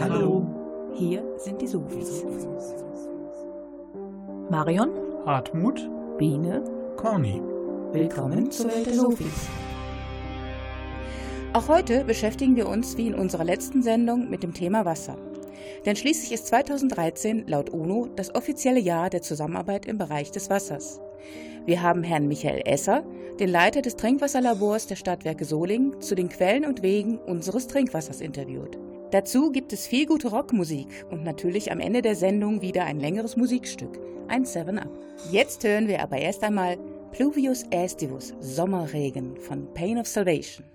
Hallo. Hier sind die Sofis. Marion, Hartmut, Biene, Corny. willkommen zur Welt der Sofis. Auch heute beschäftigen wir uns wie in unserer letzten Sendung mit dem Thema Wasser. Denn schließlich ist 2013 laut UNO das offizielle Jahr der Zusammenarbeit im Bereich des Wassers. Wir haben Herrn Michael Esser, den Leiter des Trinkwasserlabors der Stadtwerke Solingen, zu den Quellen und Wegen unseres Trinkwassers interviewt. Dazu gibt es viel gute Rockmusik und natürlich am Ende der Sendung wieder ein längeres Musikstück, ein 7-Up. Jetzt hören wir aber erst einmal Pluvius Estivus, Sommerregen von Pain of Salvation.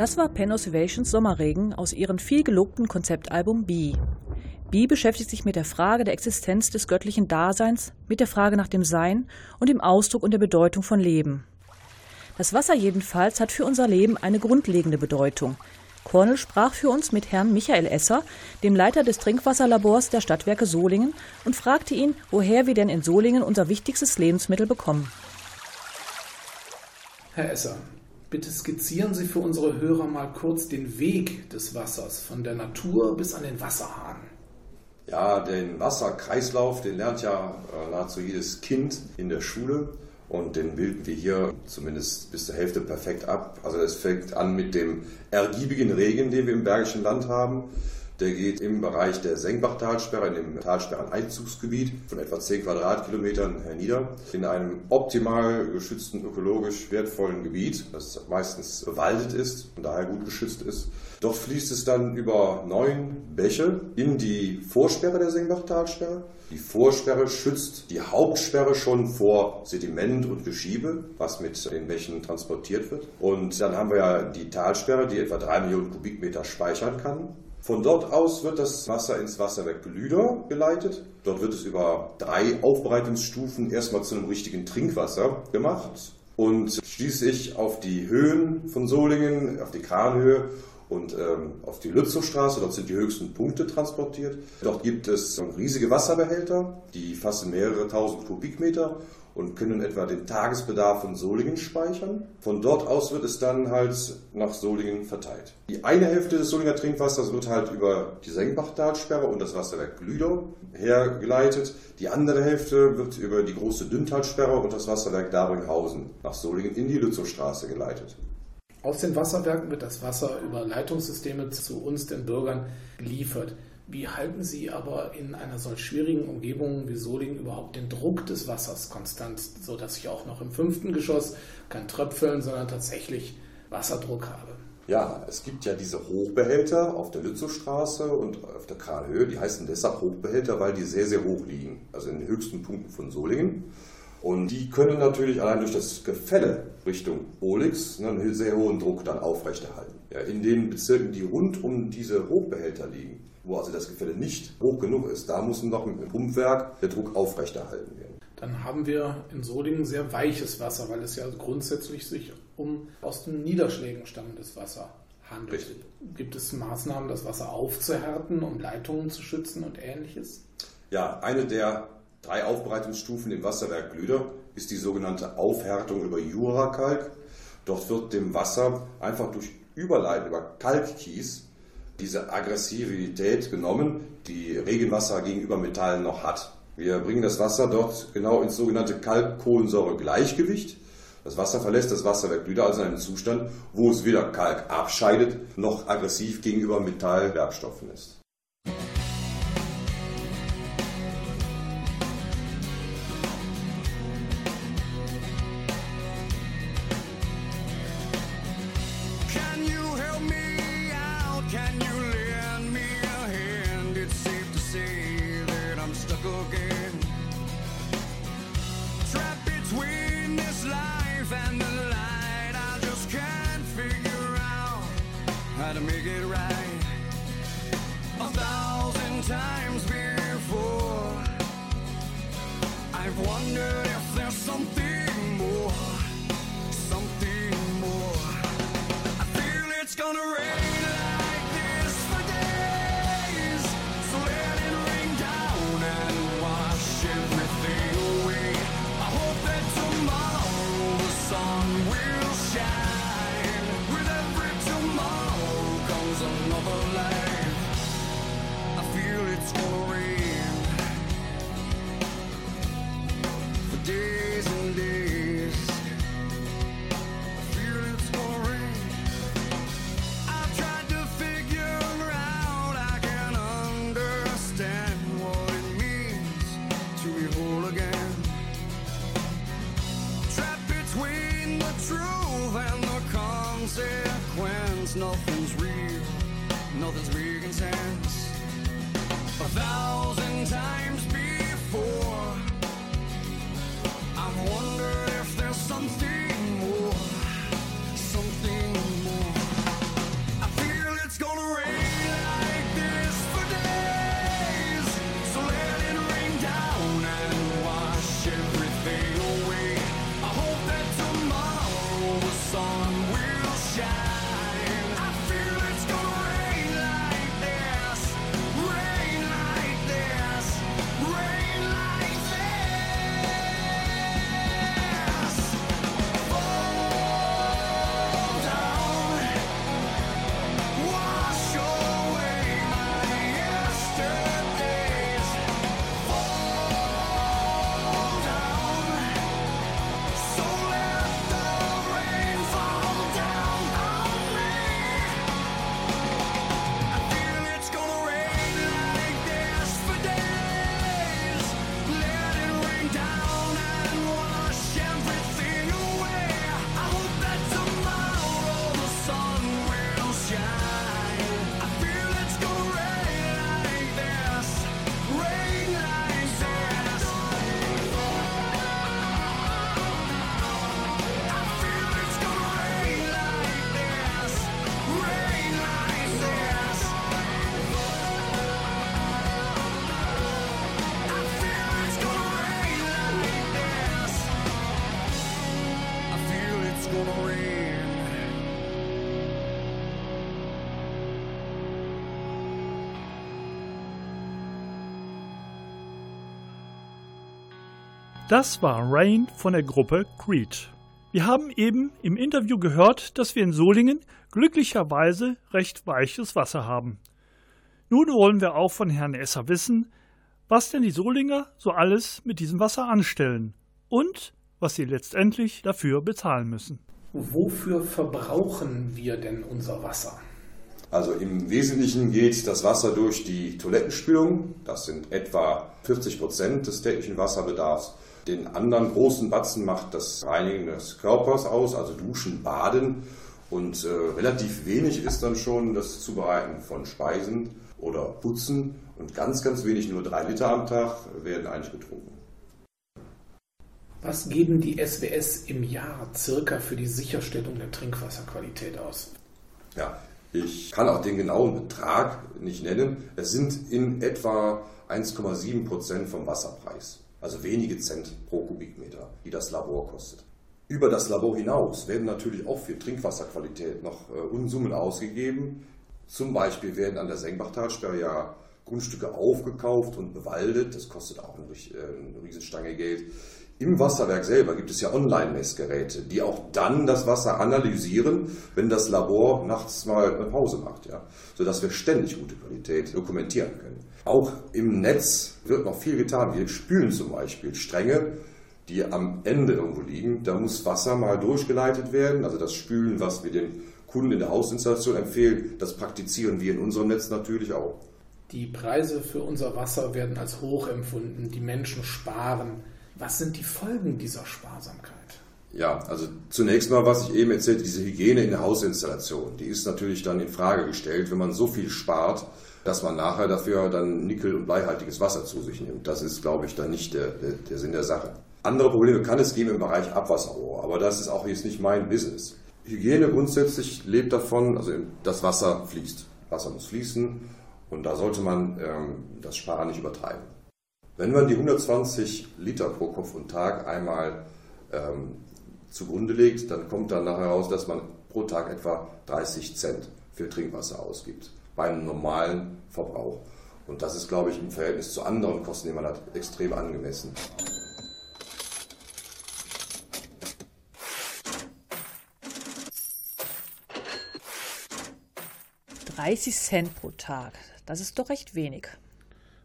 Das war Pen Oscillations Sommerregen aus ihrem viel gelobten Konzeptalbum B. B beschäftigt sich mit der Frage der Existenz des göttlichen Daseins, mit der Frage nach dem Sein und dem Ausdruck und der Bedeutung von Leben. Das Wasser jedenfalls hat für unser Leben eine grundlegende Bedeutung. Cornel sprach für uns mit Herrn Michael Esser, dem Leiter des Trinkwasserlabors der Stadtwerke Solingen, und fragte ihn, woher wir denn in Solingen unser wichtigstes Lebensmittel bekommen. Herr Esser, Bitte skizzieren Sie für unsere Hörer mal kurz den Weg des Wassers von der Natur bis an den Wasserhahn. Ja, den Wasserkreislauf, den lernt ja äh, nahezu jedes Kind in der Schule und den bilden wir hier zumindest bis zur Hälfte perfekt ab. Also es fängt an mit dem ergiebigen Regen, den wir im Bergischen Land haben. Der geht im Bereich der Senkbachtalsperre, in dem Talsperreneinzugsgebiet von etwa 10 Quadratkilometern hernieder, in einem optimal geschützten, ökologisch wertvollen Gebiet, das meistens bewaldet ist und daher gut geschützt ist. Dort fließt es dann über neun Bäche in die Vorsperre der Senkbachtalsperre. Die Vorsperre schützt die Hauptsperre schon vor Sediment und Geschiebe, was mit den Bächen transportiert wird. Und dann haben wir ja die Talsperre, die etwa drei Millionen Kubikmeter speichern kann. Von dort aus wird das Wasser ins Wasserwerk Lüder geleitet. Dort wird es über drei Aufbereitungsstufen erstmal zu einem richtigen Trinkwasser gemacht und schließlich auf die Höhen von Solingen, auf die Kranhöhe und ähm, auf die Lützowstraße. Dort sind die höchsten Punkte transportiert. Dort gibt es riesige Wasserbehälter, die fassen mehrere tausend Kubikmeter und können etwa den Tagesbedarf von Solingen speichern. Von dort aus wird es dann halt nach Solingen verteilt. Die eine Hälfte des Solinger Trinkwassers wird halt über die Senkbachtalsperre und das Wasserwerk Glüder hergeleitet. Die andere Hälfte wird über die große Dünntalsperre und das Wasserwerk Daringhausen nach Solingen in die Lützowstraße geleitet. Aus den Wasserwerken wird das Wasser über Leitungssysteme zu uns, den Bürgern, geliefert. Wie halten Sie aber in einer solch schwierigen Umgebung wie Solingen überhaupt den Druck des Wassers konstant, sodass ich auch noch im fünften Geschoss kein Tröpfeln, sondern tatsächlich Wasserdruck habe? Ja, es gibt ja diese Hochbehälter auf der Lützowstraße und auf der Kranhöhe. Die heißen deshalb Hochbehälter, weil die sehr, sehr hoch liegen, also in den höchsten Punkten von Solingen. Und die können natürlich allein durch das Gefälle Richtung Olix einen sehr hohen Druck dann aufrechterhalten. Ja, in den Bezirken, die rund um diese Hochbehälter liegen, wo also das Gefälle nicht hoch genug ist, da muss noch mit dem Pumpwerk der Druck aufrechterhalten werden. Dann haben wir in Solingen sehr weiches Wasser, weil es ja grundsätzlich sich um aus den Niederschlägen stammendes Wasser handelt. Richtig. Gibt es Maßnahmen, das Wasser aufzuhärten, um Leitungen zu schützen und ähnliches? Ja, eine der drei Aufbereitungsstufen im Wasserwerk Glüder ist die sogenannte Aufhärtung über Jurakalk. Dort wird dem Wasser einfach durch Überleiten über Kalkkies diese Aggressivität genommen, die Regenwasser gegenüber Metallen noch hat. Wir bringen das Wasser dort genau ins sogenannte Kalk-Kohlensäure-Gleichgewicht. Das Wasser verlässt das Wasserwerk wieder also in einen Zustand, wo es weder Kalk abscheidet, noch aggressiv gegenüber Metallwerkstoffen ist. nothing's real, nothing's making sense. A thousand times before, I'm wondering. Das war Rain von der Gruppe Creed. Wir haben eben im Interview gehört, dass wir in Solingen glücklicherweise recht weiches Wasser haben. Nun wollen wir auch von Herrn Esser wissen, was denn die Solinger so alles mit diesem Wasser anstellen und was sie letztendlich dafür bezahlen müssen. Wofür verbrauchen wir denn unser Wasser? Also im Wesentlichen geht das Wasser durch die Toilettenspülung. Das sind etwa 40 Prozent des täglichen Wasserbedarfs. Den anderen großen Batzen macht das Reinigen des Körpers aus, also Duschen, Baden. Und äh, relativ wenig ist dann schon das Zubereiten von Speisen oder Putzen. Und ganz, ganz wenig, nur drei Liter am Tag, werden eigentlich getrunken. Was geben die SWS im Jahr circa für die Sicherstellung der Trinkwasserqualität aus? Ja, ich kann auch den genauen Betrag nicht nennen. Es sind in etwa 1,7 Prozent vom Wasserpreis, also wenige Cent pro Kubikmeter, die das Labor kostet. Über das Labor hinaus werden natürlich auch für Trinkwasserqualität noch äh, Unsummen ausgegeben. Zum Beispiel werden an der Senkbachtalsperre ja Grundstücke aufgekauft und bewaldet. Das kostet auch eine, äh, eine Riesenstange Geld. Im Wasserwerk selber gibt es ja Online-Messgeräte, die auch dann das Wasser analysieren, wenn das Labor nachts mal eine Pause macht, ja, sodass wir ständig gute Qualität dokumentieren können. Auch im Netz wird noch viel getan. Wir spülen zum Beispiel Stränge, die am Ende irgendwo liegen. Da muss Wasser mal durchgeleitet werden. Also das Spülen, was wir den Kunden in der Hausinstallation empfehlen, das praktizieren wir in unserem Netz natürlich auch. Die Preise für unser Wasser werden als hoch empfunden. Die Menschen sparen. Was sind die Folgen dieser Sparsamkeit? Ja, also zunächst mal, was ich eben erzählte, diese Hygiene in der Hausinstallation, die ist natürlich dann in Frage gestellt, wenn man so viel spart, dass man nachher dafür dann nickel- und bleihaltiges Wasser zu sich nimmt. Das ist, glaube ich, dann nicht der, der, der Sinn der Sache. Andere Probleme kann es geben im Bereich Abwasserrohr, aber das ist auch jetzt nicht mein Business. Hygiene grundsätzlich lebt davon, also das Wasser fließt. Wasser muss fließen und da sollte man ähm, das Sparen nicht übertreiben. Wenn man die 120 Liter pro Kopf und Tag einmal ähm, zugrunde legt, dann kommt dann nachher heraus, dass man pro Tag etwa 30 Cent für Trinkwasser ausgibt, bei einem normalen Verbrauch. Und das ist, glaube ich, im Verhältnis zu anderen Kosten, die man hat, extrem angemessen. »30 Cent pro Tag, das ist doch recht wenig.«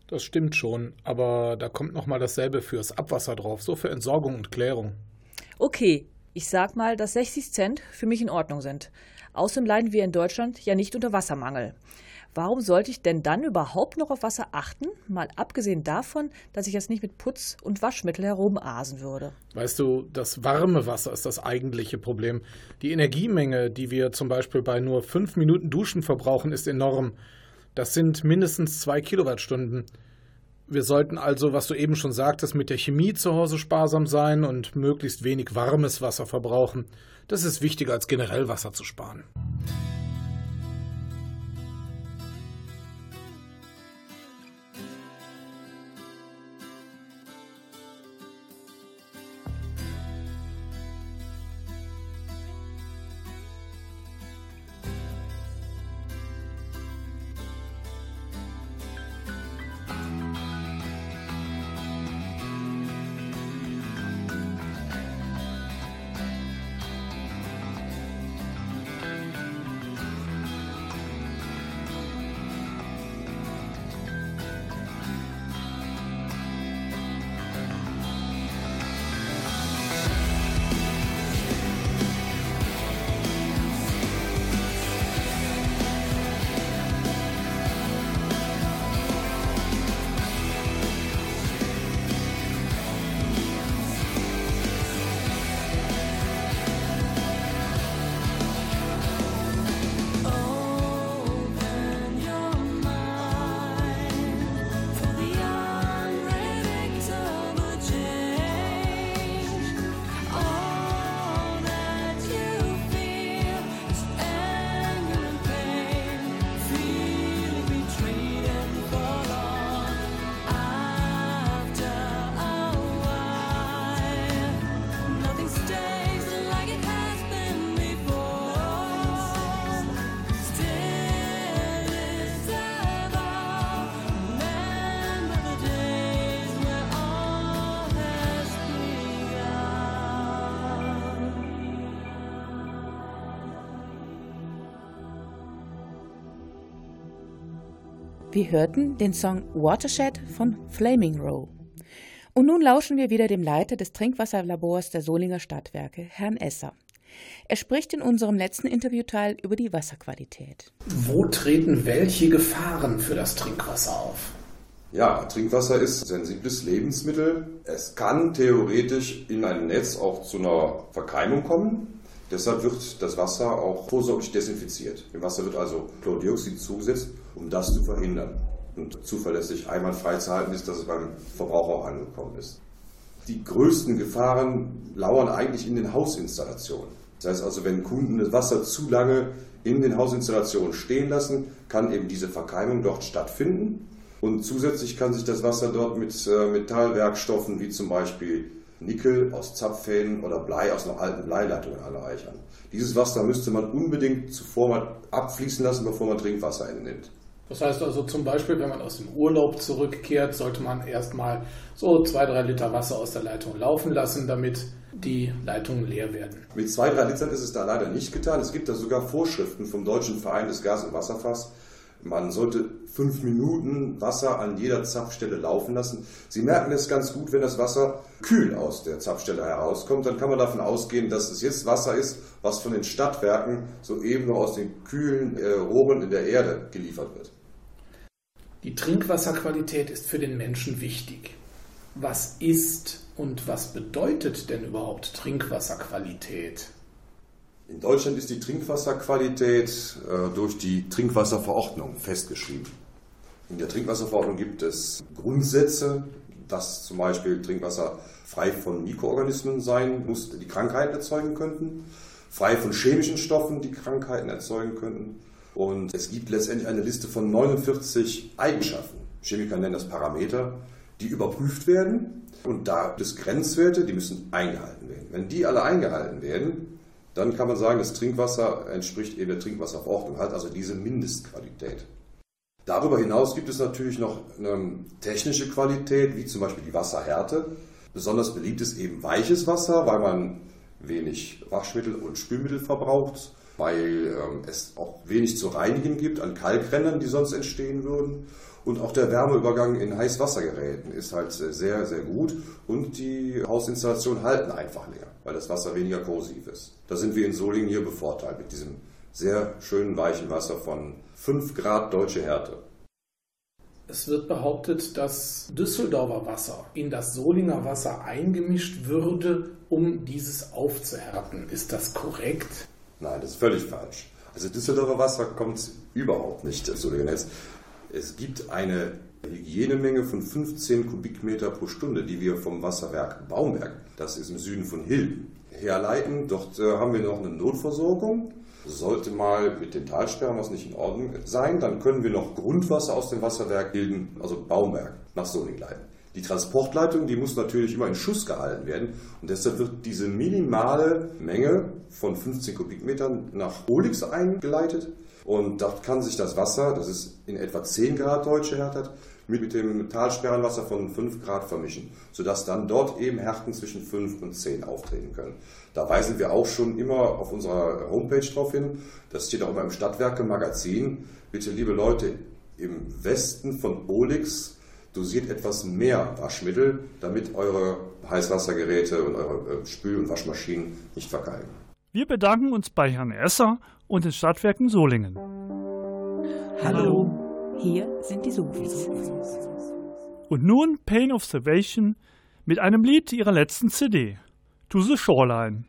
Das stimmt schon, aber da kommt noch mal dasselbe fürs Abwasser drauf, so für Entsorgung und Klärung. Okay, ich sag mal, dass 60 Cent für mich in Ordnung sind. Außerdem leiden wir in Deutschland ja nicht unter Wassermangel. Warum sollte ich denn dann überhaupt noch auf Wasser achten? Mal abgesehen davon, dass ich jetzt nicht mit Putz und Waschmittel herumasen würde. Weißt du, das warme Wasser ist das eigentliche Problem. Die Energiemenge, die wir zum Beispiel bei nur fünf Minuten Duschen verbrauchen, ist enorm. Das sind mindestens zwei Kilowattstunden. Wir sollten also, was du eben schon sagtest, mit der Chemie zu Hause sparsam sein und möglichst wenig warmes Wasser verbrauchen. Das ist wichtiger als generell Wasser zu sparen. Wir hörten den Song Watershed von Flaming Row. Und nun lauschen wir wieder dem Leiter des Trinkwasserlabors der Solinger Stadtwerke, Herrn Esser. Er spricht in unserem letzten Interviewteil über die Wasserqualität. Wo treten welche Gefahren für das Trinkwasser auf? Ja, Trinkwasser ist ein sensibles Lebensmittel. Es kann theoretisch in einem Netz auch zu einer Verkeimung kommen. Deshalb wird das Wasser auch vorsorglich desinfiziert. Dem Wasser wird also Chlordioxid zugesetzt, um das zu verhindern und zuverlässig einwandfrei zu halten, bis dass es beim Verbraucher auch angekommen ist. Die größten Gefahren lauern eigentlich in den Hausinstallationen. Das heißt also, wenn Kunden das Wasser zu lange in den Hausinstallationen stehen lassen, kann eben diese Verkeimung dort stattfinden. Und zusätzlich kann sich das Wasser dort mit äh, Metallwerkstoffen wie zum Beispiel Nickel aus Zapfhähnen oder Blei aus einer alten Bleileitung anreichern. Dieses Wasser müsste man unbedingt zuvor mal abfließen lassen, bevor man Trinkwasser entnimmt. Das heißt also zum Beispiel, wenn man aus dem Urlaub zurückkehrt, sollte man erstmal so zwei, drei Liter Wasser aus der Leitung laufen lassen, damit die Leitungen leer werden. Mit zwei, drei Litern ist es da leider nicht getan. Es gibt da sogar Vorschriften vom Deutschen Verein des Gas- und Wasserfass. Man sollte fünf Minuten Wasser an jeder Zapfstelle laufen lassen. Sie merken es ganz gut, wenn das Wasser kühl aus der Zapfstelle herauskommt, dann kann man davon ausgehen, dass es jetzt Wasser ist, was von den Stadtwerken soeben noch aus den kühlen äh, Rohren in der Erde geliefert wird. Die Trinkwasserqualität ist für den Menschen wichtig. Was ist und was bedeutet denn überhaupt Trinkwasserqualität? In Deutschland ist die Trinkwasserqualität äh, durch die Trinkwasserverordnung festgeschrieben. In der Trinkwasserverordnung gibt es Grundsätze, dass zum Beispiel Trinkwasser frei von Mikroorganismen sein muss, die Krankheiten erzeugen könnten, frei von chemischen Stoffen, die Krankheiten erzeugen könnten und es gibt letztendlich eine Liste von 49 Eigenschaften. Chemiker nennen das Parameter, die überprüft werden. Und da gibt es Grenzwerte, die müssen eingehalten werden. Wenn die alle eingehalten werden, dann kann man sagen, das Trinkwasser entspricht eben der Trinkwasserverordnung, hat also diese Mindestqualität. Darüber hinaus gibt es natürlich noch eine technische Qualität, wie zum Beispiel die Wasserhärte. Besonders beliebt ist eben weiches Wasser, weil man wenig Waschmittel und Spülmittel verbraucht weil ähm, es auch wenig zu reinigen gibt an Kalkrändern, die sonst entstehen würden. Und auch der Wärmeübergang in Heißwassergeräten ist halt sehr, sehr gut und die Hausinstallationen halten einfach länger, weil das Wasser weniger korrosiv ist. Da sind wir in Solingen hier bevorteilt mit diesem sehr schönen weichen Wasser von 5 Grad deutsche Härte. Es wird behauptet, dass Düsseldorfer Wasser in das Solinger Wasser eingemischt würde, um dieses aufzuhärten. Ist das korrekt? Nein, das ist völlig falsch. Also Düsseldorfer Wasser kommt überhaupt nicht zu dem Netz. Es gibt eine Hygienemenge von 15 Kubikmeter pro Stunde, die wir vom Wasserwerk Baumberg, das ist im Süden von Hilden, herleiten. Dort äh, haben wir noch eine Notversorgung. Sollte mal mit den Talsperren was nicht in Ordnung sein, dann können wir noch Grundwasser aus dem Wasserwerk Hilden, also Baumberg, nach Soling leiten. Die Transportleitung, die muss natürlich immer in Schuss gehalten werden und deshalb wird diese minimale Menge von 15 Kubikmetern nach Olix eingeleitet und dort kann sich das Wasser, das ist in etwa 10 Grad deutsche Härte, mit dem Talsperrenwasser von 5 Grad vermischen, sodass dann dort eben Härten zwischen 5 und 10 auftreten können. Da weisen wir auch schon immer auf unserer Homepage drauf hin, das steht auch immer im Stadtwerke-Magazin. Bitte, liebe Leute, im Westen von Olix dosiert etwas mehr Waschmittel, damit eure Heißwassergeräte und eure äh, Spül- und Waschmaschinen nicht verkalken. Wir bedanken uns bei Herrn Esser und den Stadtwerken Solingen. Hallo, hier sind die Sofis. Und nun Pain of Salvation mit einem Lied ihrer letzten CD, To the Shoreline.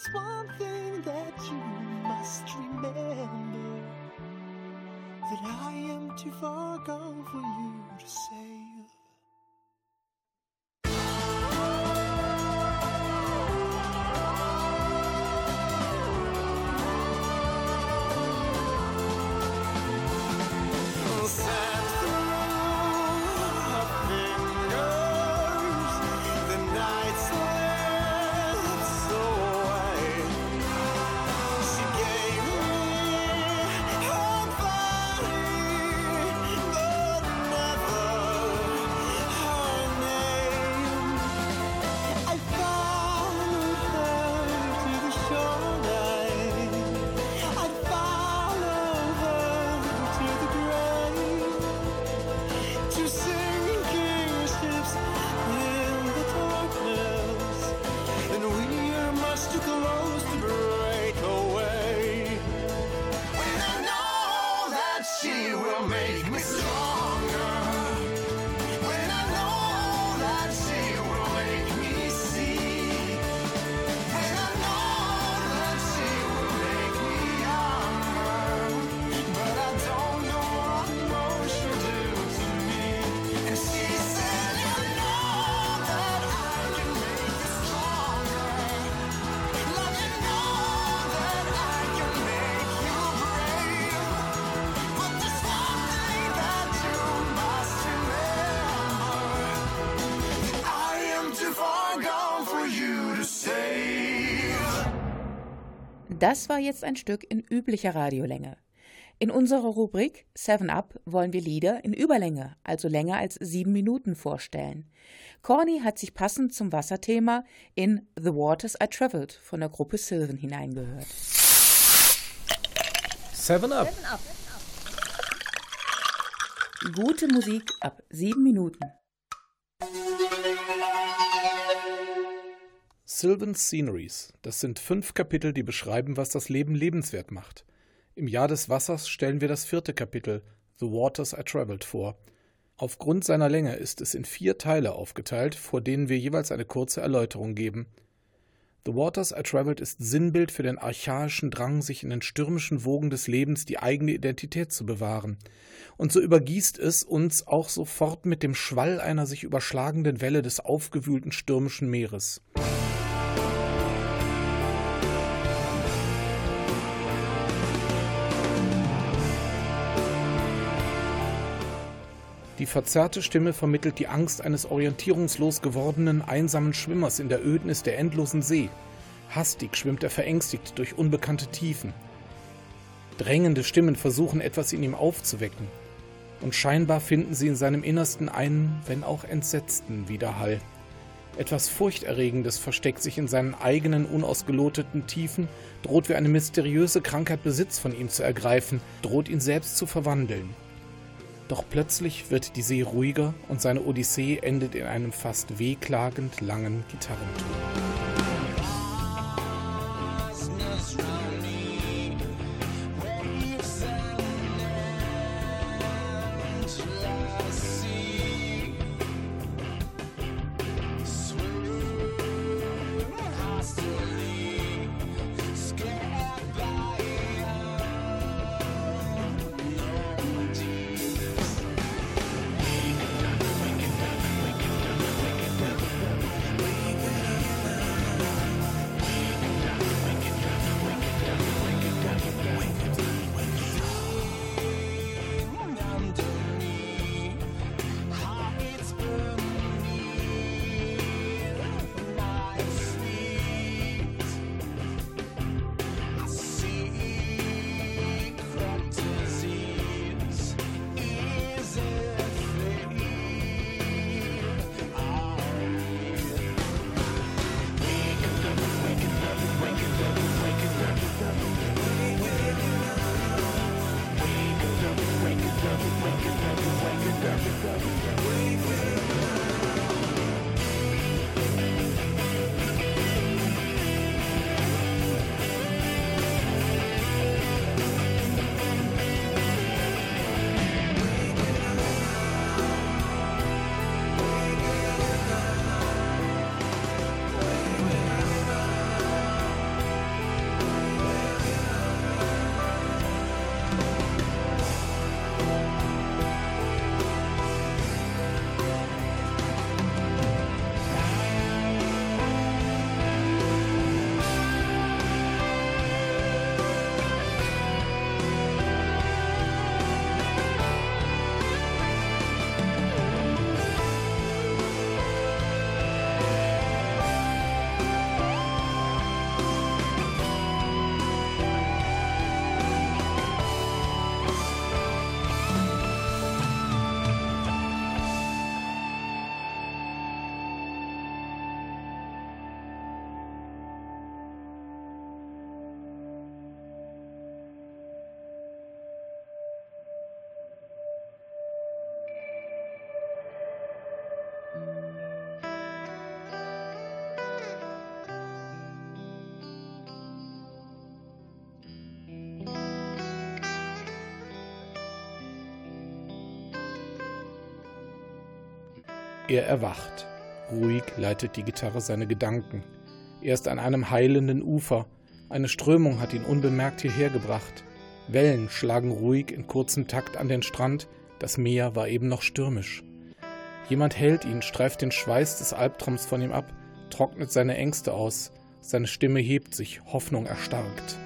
is one thing Das war jetzt ein Stück in üblicher Radiolänge. In unserer Rubrik 7 Up wollen wir Lieder in Überlänge, also länger als sieben Minuten, vorstellen. Corny hat sich passend zum Wasserthema in The Waters I Traveled von der Gruppe Sylvan hineingehört. Seven Up. Gute Musik ab sieben Minuten. Sylvan's Sceneries. Das sind fünf Kapitel, die beschreiben, was das Leben lebenswert macht. Im Jahr des Wassers stellen wir das vierte Kapitel, The Waters I Traveled, vor. Aufgrund seiner Länge ist es in vier Teile aufgeteilt, vor denen wir jeweils eine kurze Erläuterung geben. The Waters I Traveled ist Sinnbild für den archaischen Drang, sich in den stürmischen Wogen des Lebens die eigene Identität zu bewahren. Und so übergießt es uns auch sofort mit dem Schwall einer sich überschlagenden Welle des aufgewühlten stürmischen Meeres. Die verzerrte Stimme vermittelt die Angst eines orientierungslos gewordenen, einsamen Schwimmers in der Ödnis der endlosen See. Hastig schwimmt er verängstigt durch unbekannte Tiefen. Drängende Stimmen versuchen etwas in ihm aufzuwecken. Und scheinbar finden sie in seinem Innersten einen, wenn auch entsetzten Widerhall. Etwas Furchterregendes versteckt sich in seinen eigenen unausgeloteten Tiefen, droht wie eine mysteriöse Krankheit Besitz von ihm zu ergreifen, droht ihn selbst zu verwandeln. Doch plötzlich wird die See ruhiger und seine Odyssee endet in einem fast wehklagend langen Gitarrenton. Er erwacht. Ruhig leitet die Gitarre seine Gedanken. Er ist an einem heilenden Ufer. Eine Strömung hat ihn unbemerkt hierher gebracht. Wellen schlagen ruhig in kurzem Takt an den Strand. Das Meer war eben noch stürmisch. Jemand hält ihn, streift den Schweiß des Albtraums von ihm ab, trocknet seine Ängste aus. Seine Stimme hebt sich, Hoffnung erstarkt.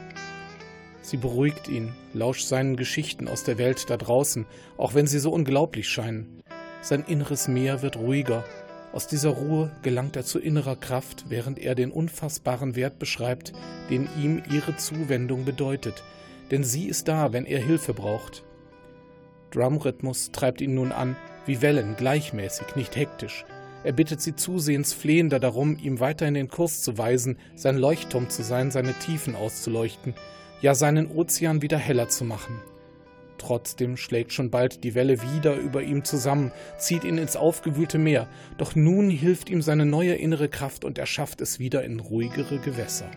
Sie beruhigt ihn, lauscht seinen Geschichten aus der Welt da draußen, auch wenn sie so unglaublich scheinen. Sein inneres Meer wird ruhiger. Aus dieser Ruhe gelangt er zu innerer Kraft, während er den unfassbaren Wert beschreibt, den ihm ihre Zuwendung bedeutet. Denn sie ist da, wenn er Hilfe braucht. Drumrhythmus treibt ihn nun an, wie Wellen, gleichmäßig, nicht hektisch. Er bittet sie zusehends flehender darum, ihm weiterhin den Kurs zu weisen, sein Leuchtturm zu sein, seine Tiefen auszuleuchten, ja seinen Ozean wieder heller zu machen. Trotzdem schlägt schon bald die Welle wieder über ihm zusammen, zieht ihn ins aufgewühlte Meer, doch nun hilft ihm seine neue innere Kraft und er schafft es wieder in ruhigere Gewässer.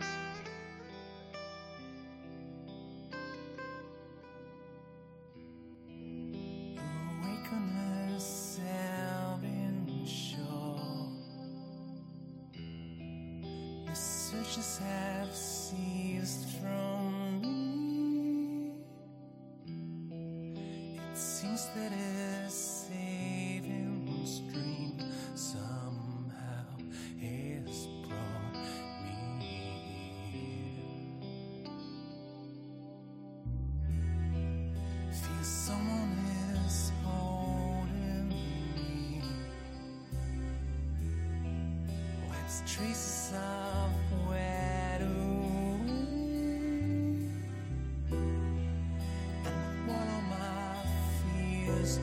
Traces of wet away. And one of my fears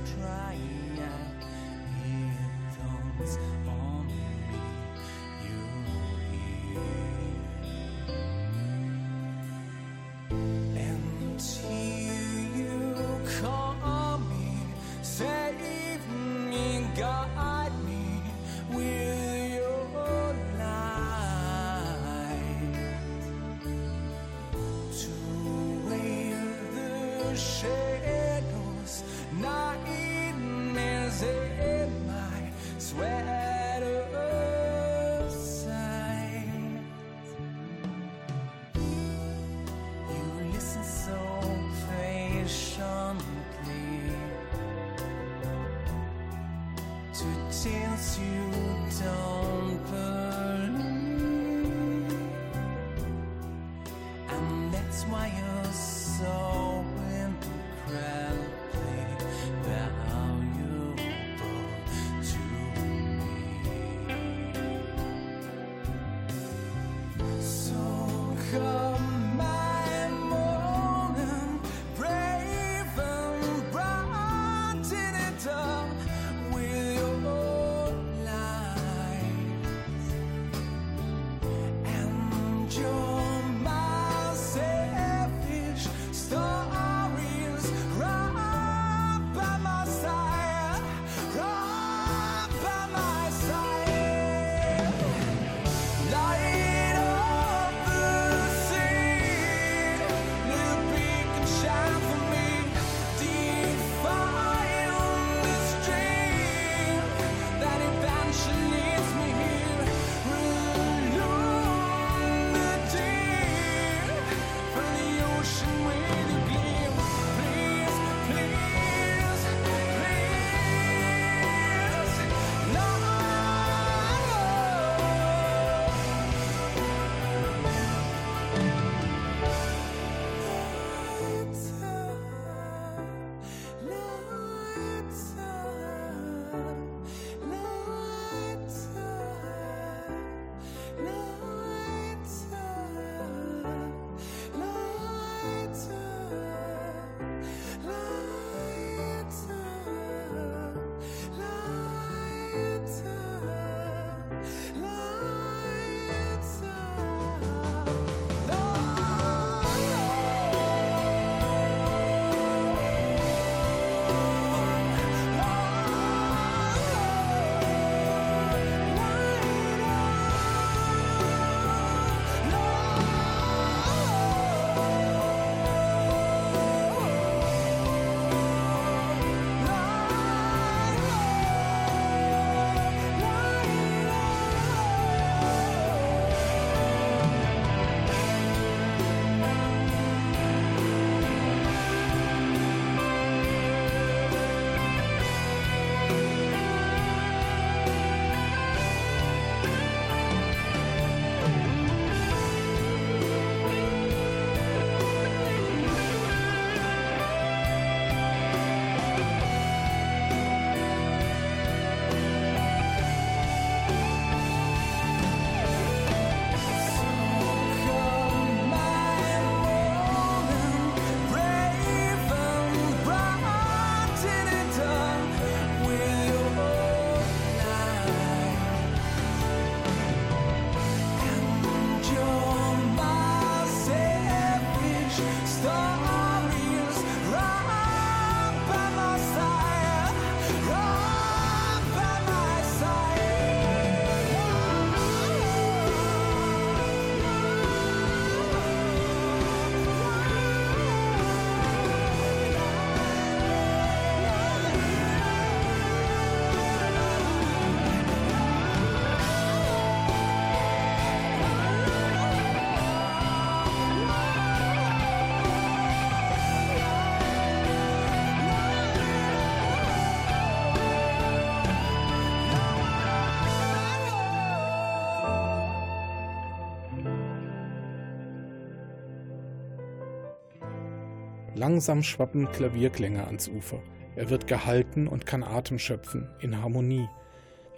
Langsam schwappen Klavierklänge ans Ufer. Er wird gehalten und kann Atem schöpfen, in Harmonie.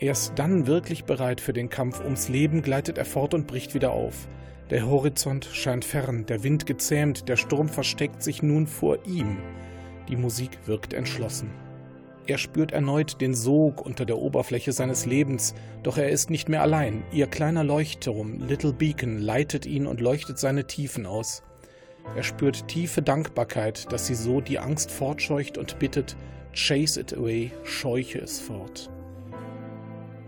Erst dann wirklich bereit für den Kampf ums Leben gleitet er fort und bricht wieder auf. Der Horizont scheint fern, der Wind gezähmt, der Sturm versteckt sich nun vor ihm. Die Musik wirkt entschlossen. Er spürt erneut den Sog unter der Oberfläche seines Lebens, doch er ist nicht mehr allein. Ihr kleiner Leuchtturm, Little Beacon, leitet ihn und leuchtet seine Tiefen aus. Er spürt tiefe Dankbarkeit, dass sie so die Angst fortscheucht und bittet, Chase it away, scheuche es fort.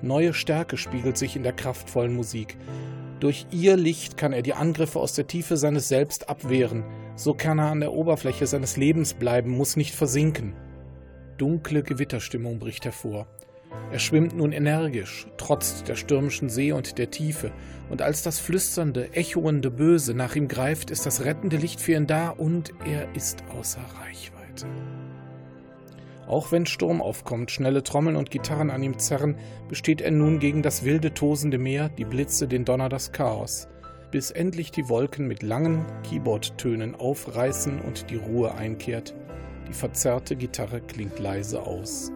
Neue Stärke spiegelt sich in der kraftvollen Musik. Durch ihr Licht kann er die Angriffe aus der Tiefe seines Selbst abwehren. So kann er an der Oberfläche seines Lebens bleiben, muss nicht versinken. Dunkle Gewitterstimmung bricht hervor. Er schwimmt nun energisch, trotz der stürmischen See und der Tiefe, und als das flüsternde, echoende Böse nach ihm greift, ist das rettende Licht für ihn da und er ist außer Reichweite. Auch wenn Sturm aufkommt, schnelle Trommeln und Gitarren an ihm zerren, besteht er nun gegen das wilde, tosende Meer, die Blitze, den Donner, das Chaos, bis endlich die Wolken mit langen Keyboardtönen aufreißen und die Ruhe einkehrt. Die verzerrte Gitarre klingt leise aus.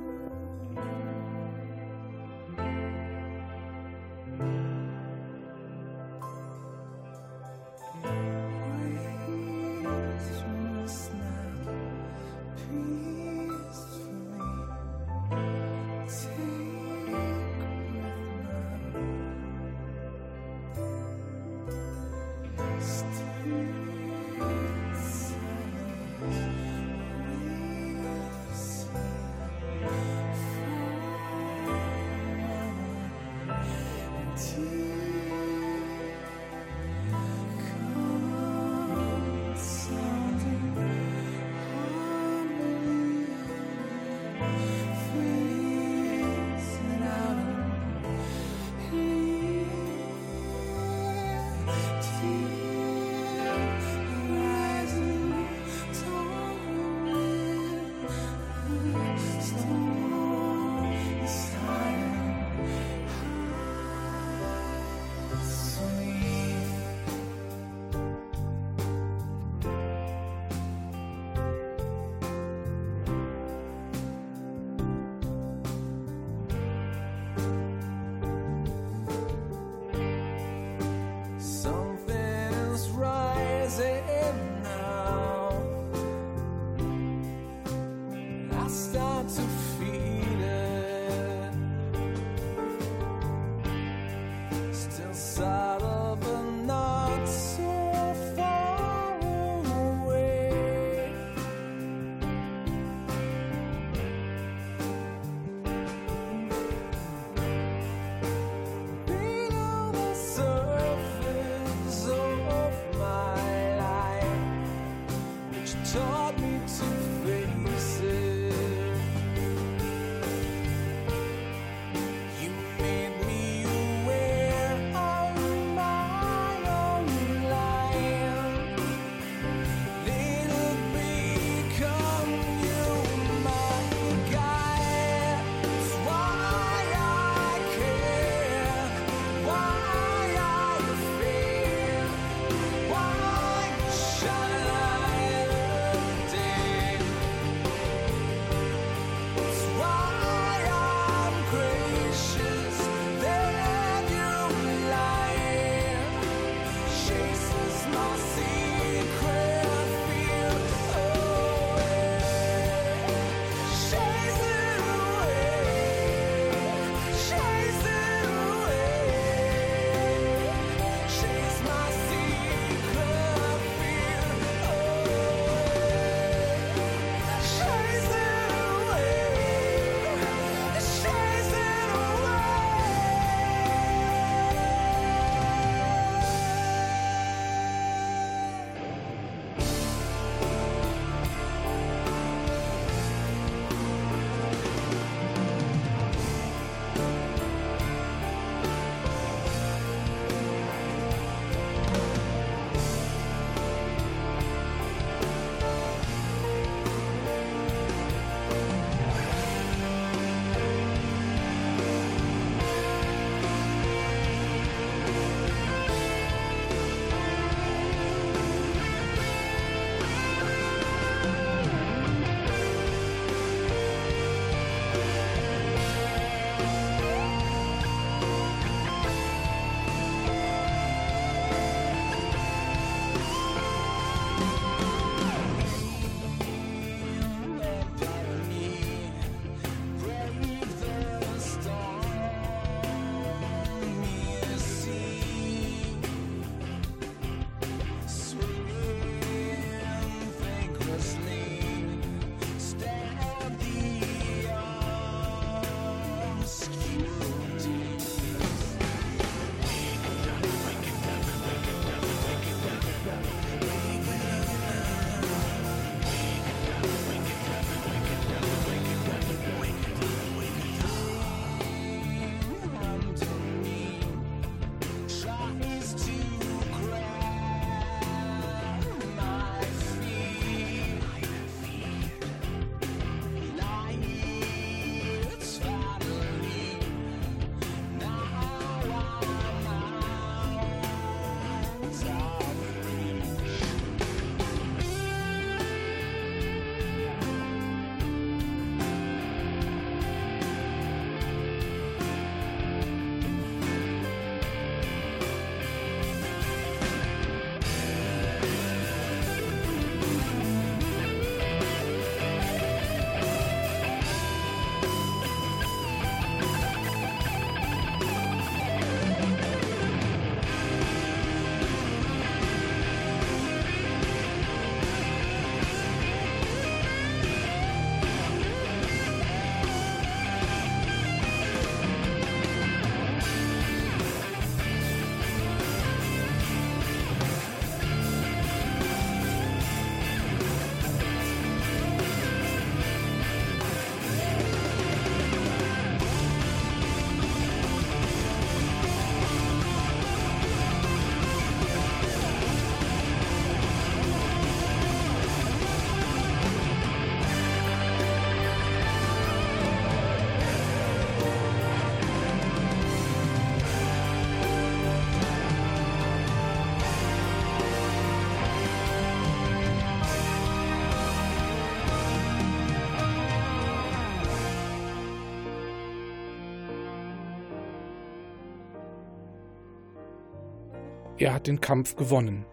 Er hat den Kampf gewonnen.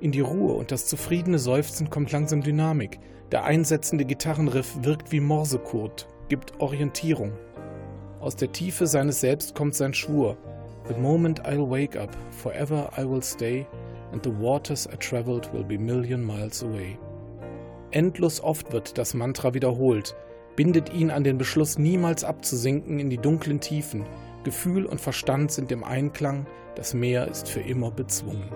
In die Ruhe und das zufriedene Seufzen kommt langsam Dynamik. Der einsetzende Gitarrenriff wirkt wie Morsecode, gibt Orientierung. Aus der Tiefe seines Selbst kommt sein Schwur. The moment I'll wake up, forever I will stay, and the waters I traveled will be million miles away. Endlos oft wird das Mantra wiederholt, bindet ihn an den Beschluss, niemals abzusinken in die dunklen Tiefen. Gefühl und Verstand sind im Einklang, das Meer ist für immer bezwungen.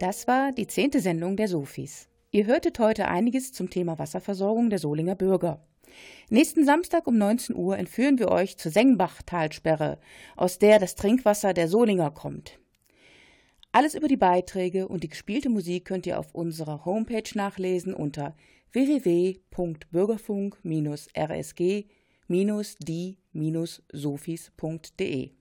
Das war die zehnte Sendung der Sofis. Ihr hörtet heute einiges zum Thema Wasserversorgung der Solinger Bürger. Nächsten Samstag um 19 Uhr entführen wir euch zur Sengbach-Talsperre, aus der das Trinkwasser der Solinger kommt. Alles über die Beiträge und die gespielte Musik könnt ihr auf unserer Homepage nachlesen unter www.bürgerfunk-rsg-die-sofis.de.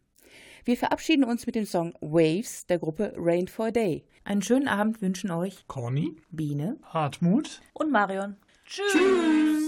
Wir verabschieden uns mit dem Song Waves der Gruppe Rain for a Day. Einen schönen Abend wünschen euch Conny, Biene, Hartmut und Marion. Tschüss. Tschüss.